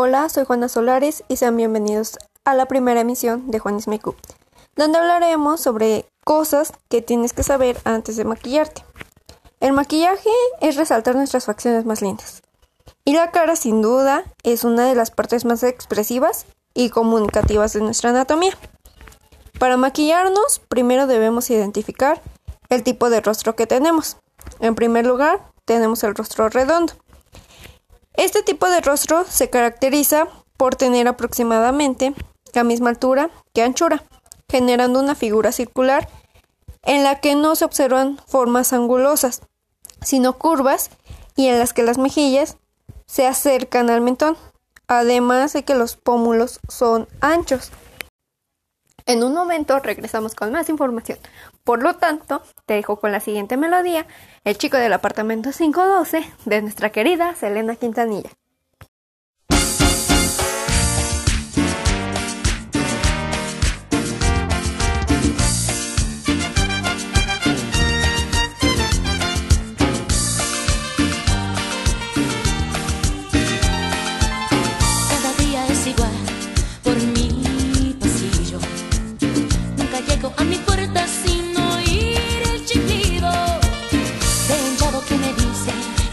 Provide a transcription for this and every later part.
Hola, soy Juana Solares y sean bienvenidos a la primera emisión de Juanis Makeup, donde hablaremos sobre cosas que tienes que saber antes de maquillarte. El maquillaje es resaltar nuestras facciones más lindas. Y la cara, sin duda, es una de las partes más expresivas y comunicativas de nuestra anatomía. Para maquillarnos, primero debemos identificar el tipo de rostro que tenemos. En primer lugar, tenemos el rostro redondo. Este tipo de rostro se caracteriza por tener aproximadamente la misma altura que anchura, generando una figura circular en la que no se observan formas angulosas, sino curvas y en las que las mejillas se acercan al mentón, además de que los pómulos son anchos. En un momento regresamos con más información. Por lo tanto, te dejo con la siguiente melodía, El chico del apartamento 512 de nuestra querida Selena Quintanilla.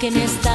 que en esta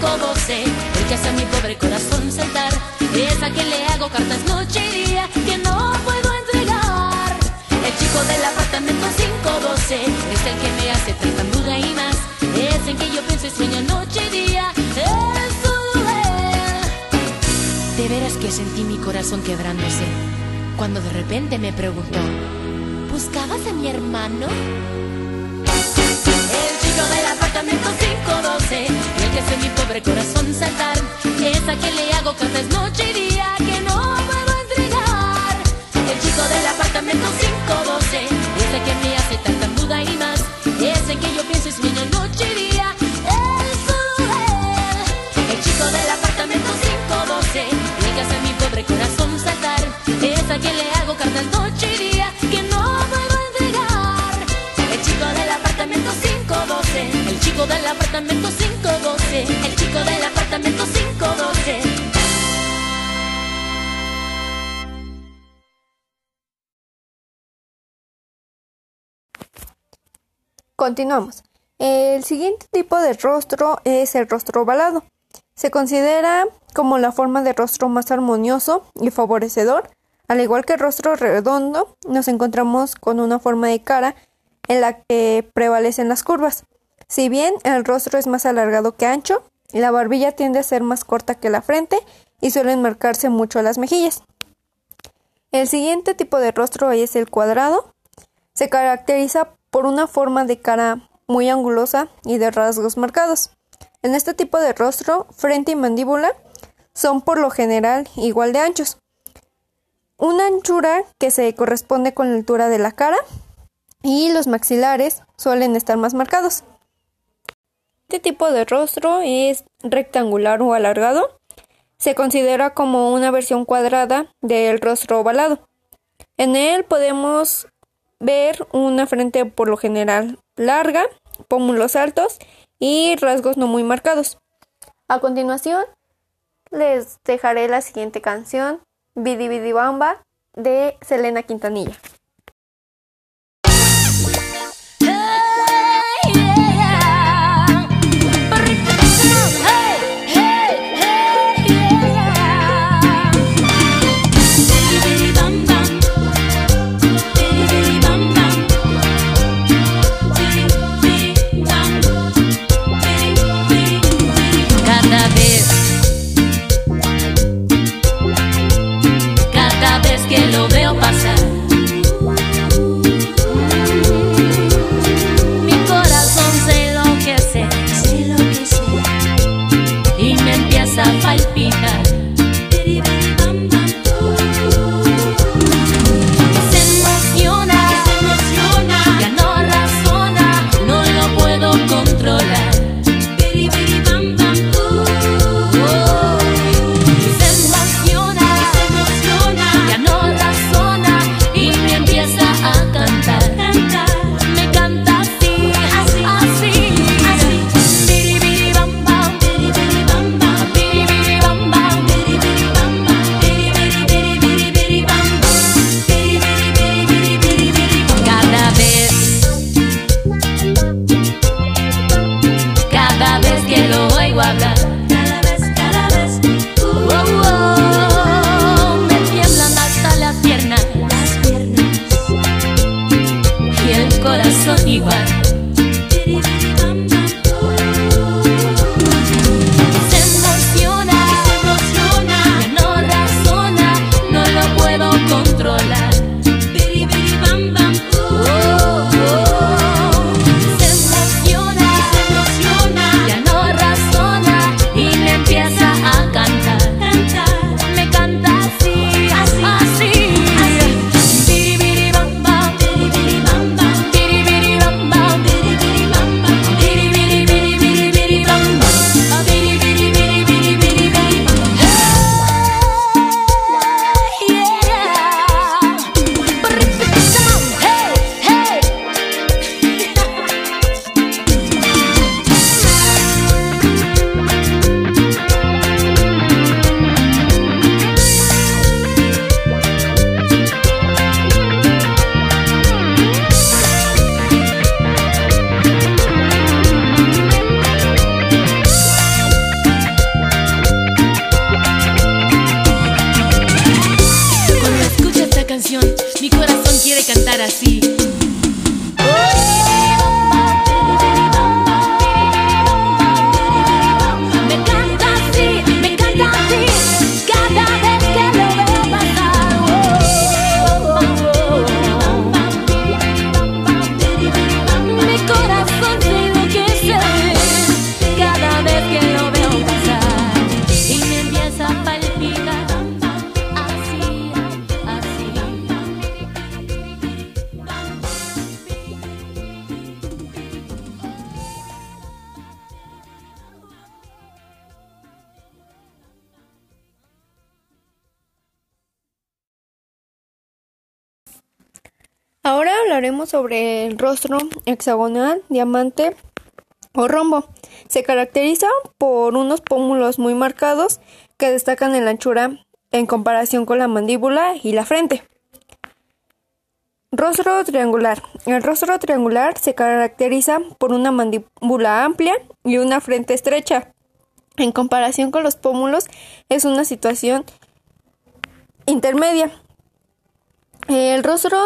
apartamento 512. El que hace a mi pobre corazón saltar. Es a quien le hago cartas noche y día que no puedo entregar. El chico del apartamento 512 es el que me hace tartamuda y más. Es en que yo pienso y sueño noche y día. Es él. De veras que sentí mi corazón quebrándose cuando de repente me preguntó: ¿Buscabas a mi hermano? El chico del apartamento 512, el que hace mi pobre corazón saltar, es a quien le hago cartas noche y día que no puedo entregar. El chico del apartamento 512, es el que me Continuamos. El siguiente tipo de rostro es el rostro ovalado. Se considera como la forma de rostro más armonioso y favorecedor. Al igual que el rostro redondo, nos encontramos con una forma de cara en la que prevalecen las curvas. Si bien el rostro es más alargado que ancho, la barbilla tiende a ser más corta que la frente y suelen marcarse mucho las mejillas. El siguiente tipo de rostro es el cuadrado. Se caracteriza por una forma de cara muy angulosa y de rasgos marcados. En este tipo de rostro, frente y mandíbula son por lo general igual de anchos. Una anchura que se corresponde con la altura de la cara y los maxilares suelen estar más marcados. Este tipo de rostro es rectangular o alargado. Se considera como una versión cuadrada del rostro ovalado. En él podemos ver una frente por lo general larga, pómulos altos y rasgos no muy marcados. A continuación, les dejaré la siguiente canción, Bidi Bidi Bamba, de Selena Quintanilla. Hablaremos sobre el rostro hexagonal, diamante o rombo. Se caracteriza por unos pómulos muy marcados que destacan en la anchura en comparación con la mandíbula y la frente. Rostro triangular. El rostro triangular se caracteriza por una mandíbula amplia y una frente estrecha. En comparación con los pómulos es una situación intermedia. El rostro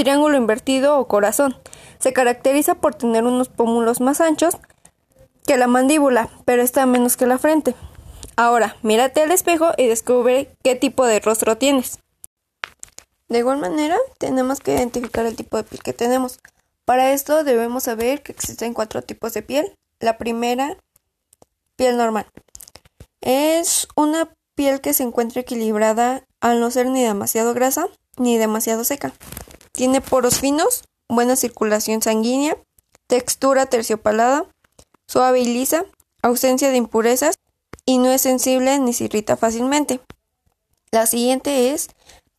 triángulo invertido o corazón. Se caracteriza por tener unos pómulos más anchos que la mandíbula, pero está menos que la frente. Ahora, mírate al espejo y descubre qué tipo de rostro tienes. De igual manera, tenemos que identificar el tipo de piel que tenemos. Para esto debemos saber que existen cuatro tipos de piel. La primera, piel normal. Es una piel que se encuentra equilibrada al no ser ni demasiado grasa ni demasiado seca. Tiene poros finos, buena circulación sanguínea, textura terciopalada, suave y lisa, ausencia de impurezas y no es sensible ni se irrita fácilmente. La siguiente es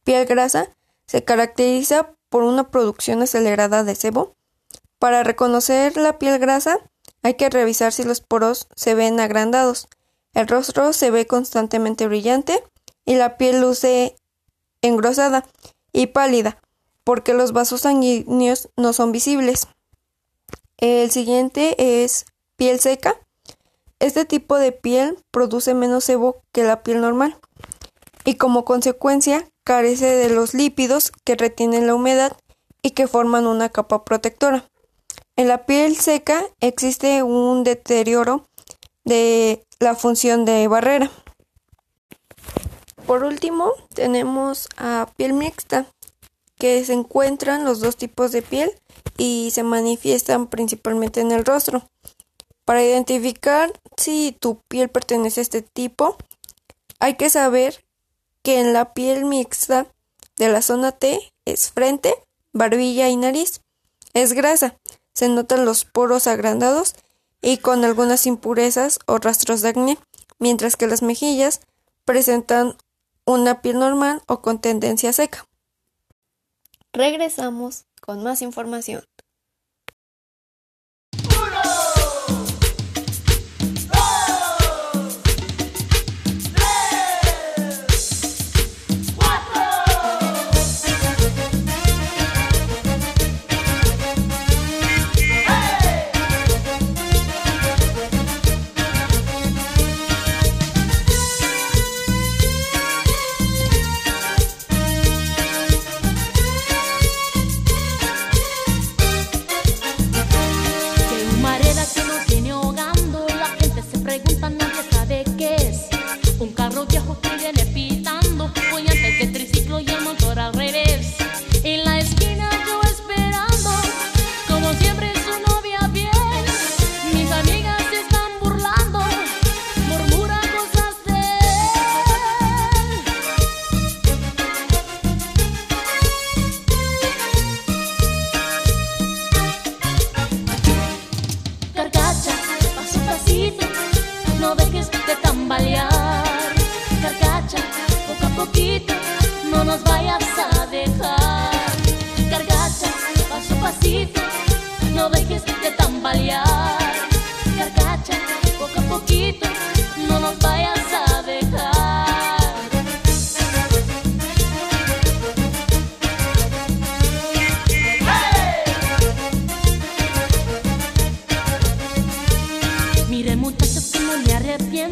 piel grasa. Se caracteriza por una producción acelerada de sebo. Para reconocer la piel grasa hay que revisar si los poros se ven agrandados. El rostro se ve constantemente brillante y la piel luce engrosada y pálida porque los vasos sanguíneos no son visibles. El siguiente es piel seca. Este tipo de piel produce menos sebo que la piel normal y como consecuencia carece de los lípidos que retienen la humedad y que forman una capa protectora. En la piel seca existe un deterioro de la función de barrera. Por último, tenemos a piel mixta, que se encuentran los dos tipos de piel y se manifiestan principalmente en el rostro. Para identificar si tu piel pertenece a este tipo, hay que saber que en la piel mixta de la zona T es frente, barbilla y nariz. Es grasa, se notan los poros agrandados y con algunas impurezas o rastros de acné, mientras que las mejillas presentan una piel normal o con tendencia seca. Regresamos con más información. Pobre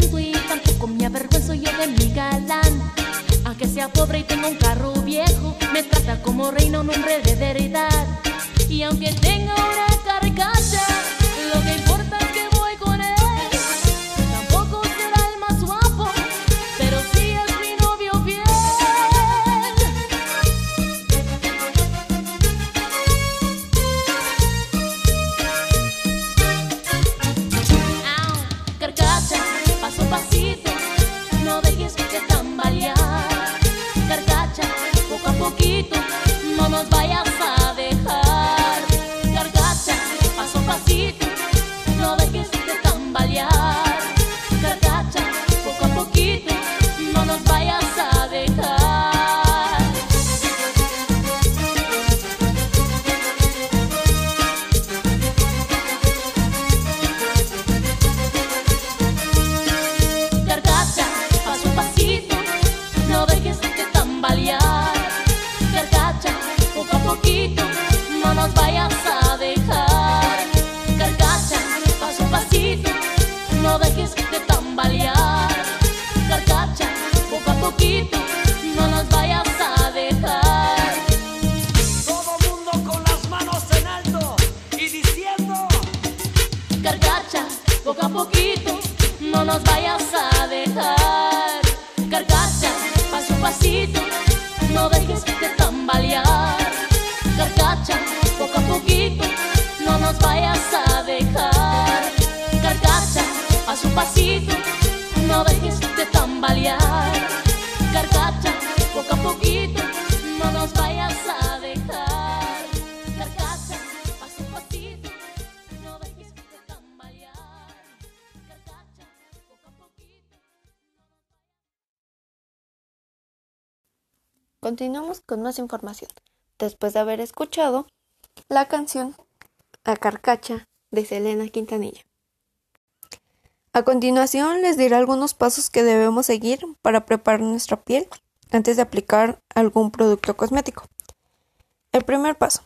Continuamos con más información. Después de haber escuchado la canción A Carcacha de Selena Quintanilla. A continuación les diré algunos pasos que debemos seguir para preparar nuestra piel antes de aplicar algún producto cosmético. El primer paso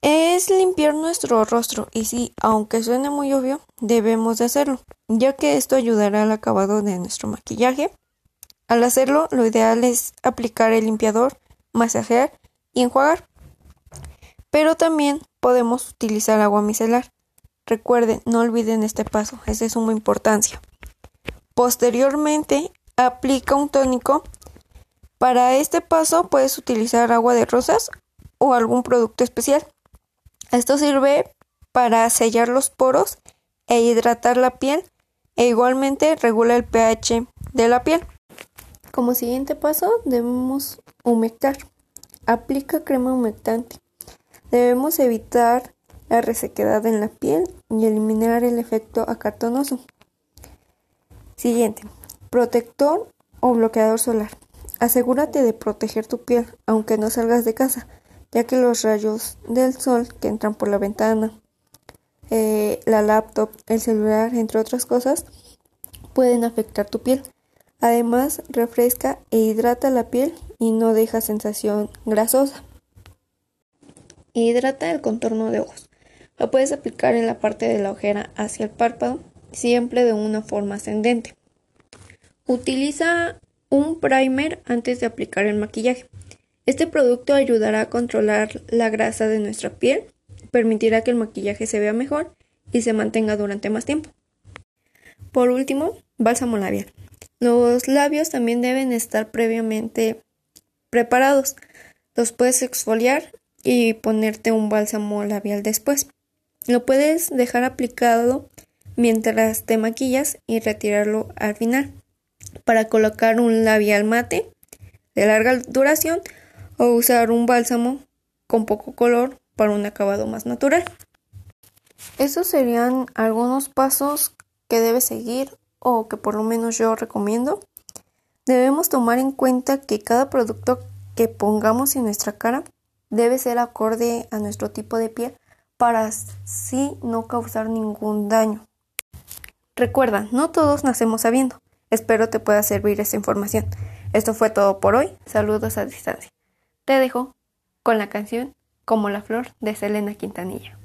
es limpiar nuestro rostro y sí, aunque suene muy obvio, debemos de hacerlo, ya que esto ayudará al acabado de nuestro maquillaje. Al hacerlo, lo ideal es aplicar el limpiador, masajear y enjuagar. Pero también podemos utilizar agua micelar. Recuerden, no olviden este paso, es de suma importancia. Posteriormente, aplica un tónico. Para este paso puedes utilizar agua de rosas o algún producto especial. Esto sirve para sellar los poros e hidratar la piel e igualmente regula el pH de la piel. Como siguiente paso debemos humectar. Aplica crema humectante. Debemos evitar la resequedad en la piel y eliminar el efecto acartonoso. Siguiente, protector o bloqueador solar. Asegúrate de proteger tu piel aunque no salgas de casa, ya que los rayos del sol que entran por la ventana, eh, la laptop, el celular, entre otras cosas, pueden afectar tu piel. Además, refresca e hidrata la piel y no deja sensación grasosa. Hidrata el contorno de ojos. Lo puedes aplicar en la parte de la ojera hacia el párpado, siempre de una forma ascendente. Utiliza un primer antes de aplicar el maquillaje. Este producto ayudará a controlar la grasa de nuestra piel, permitirá que el maquillaje se vea mejor y se mantenga durante más tiempo. Por último, bálsamo labial. Los labios también deben estar previamente preparados. Los puedes exfoliar y ponerte un bálsamo labial después. Lo puedes dejar aplicado mientras te maquillas y retirarlo al final para colocar un labial mate de larga duración o usar un bálsamo con poco color para un acabado más natural. Esos serían algunos pasos que debes seguir o que por lo menos yo recomiendo. Debemos tomar en cuenta que cada producto que pongamos en nuestra cara debe ser acorde a nuestro tipo de piel para así no causar ningún daño. Recuerda, no todos nacemos sabiendo. Espero te pueda servir esta información. Esto fue todo por hoy. Saludos a distancia. Te dejo con la canción Como la flor de Selena Quintanilla.